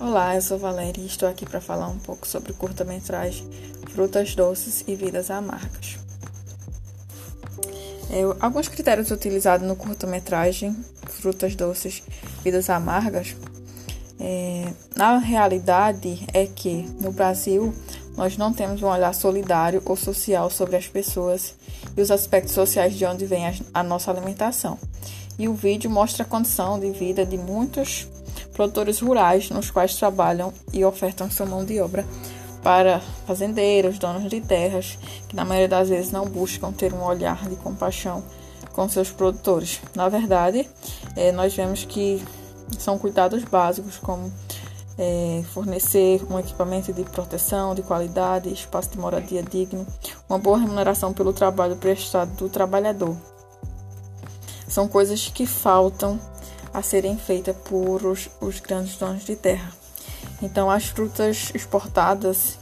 Olá, eu sou Valéria e estou aqui para falar um pouco sobre o curta-metragem Frutas Doces e Vidas Amargas. É, alguns critérios utilizados no curta-metragem Frutas Doces Vidas Amargas, é, na realidade, é que no Brasil nós não temos um olhar solidário ou social sobre as pessoas e os aspectos sociais de onde vem a, a nossa alimentação. E o vídeo mostra a condição de vida de muitos produtores rurais nos quais trabalham e ofertam sua mão de obra para fazendeiros, donos de terras, que na maioria das vezes não buscam ter um olhar de compaixão com seus produtores. Na verdade, é, nós vemos que são cuidados básicos, como é, fornecer um equipamento de proteção, de qualidade, espaço de moradia digno, uma boa remuneração pelo trabalho prestado do trabalhador. São coisas que faltam a serem feitas por os, os grandes donos de terra. Então, as frutas exportadas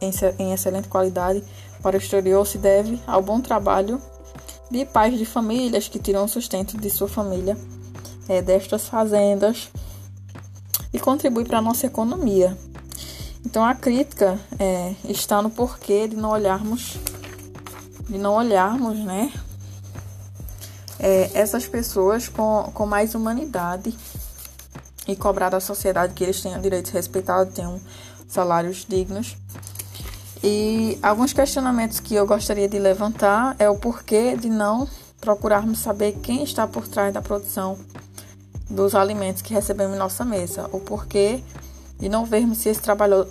em, em excelente qualidade para o exterior se deve ao bom trabalho de pais de famílias que tiram o sustento de sua família é, destas fazendas e contribui para a nossa economia. Então a crítica é, está no porquê de não olharmos, de não olharmos, né, é, essas pessoas com, com mais humanidade e cobrar da sociedade que eles tenham direitos respeitados, tenham salários dignos. E alguns questionamentos que eu gostaria de levantar é o porquê de não procurarmos saber quem está por trás da produção dos alimentos que recebemos em nossa mesa, o porquê de não vermos se esse trabalhador,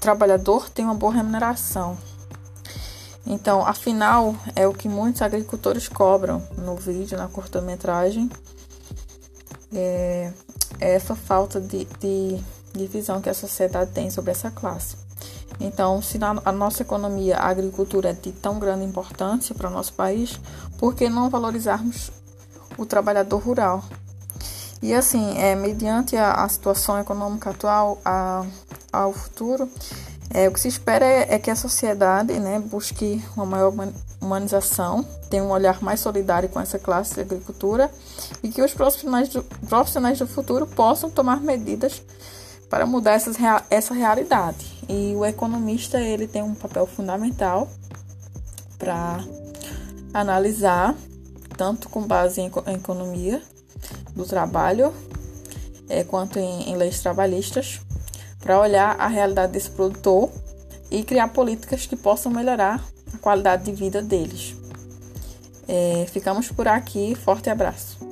trabalhador tem uma boa remuneração. Então, afinal, é o que muitos agricultores cobram no vídeo, na curta-metragem. É, é essa falta de, de, de, visão que a sociedade tem sobre essa classe. Então, se na a nossa economia a agricultura é de tão grande importância para o nosso país, por que não valorizarmos o trabalhador rural? E assim, é, mediante a, a situação econômica atual, a, ao futuro, é, o que se espera é, é, que a sociedade né, busque uma maior humanização, tenha um olhar mais solidário com essa classe de agricultura e que os profissionais do, profissionais do futuro possam tomar medidas para mudar essas, essa realidade. E o economista ele tem um papel fundamental para analisar, tanto com base em, em economia, do trabalho, é, quanto em, em leis trabalhistas, para olhar a realidade desse produtor e criar políticas que possam melhorar a qualidade de vida deles. É, ficamos por aqui, forte abraço.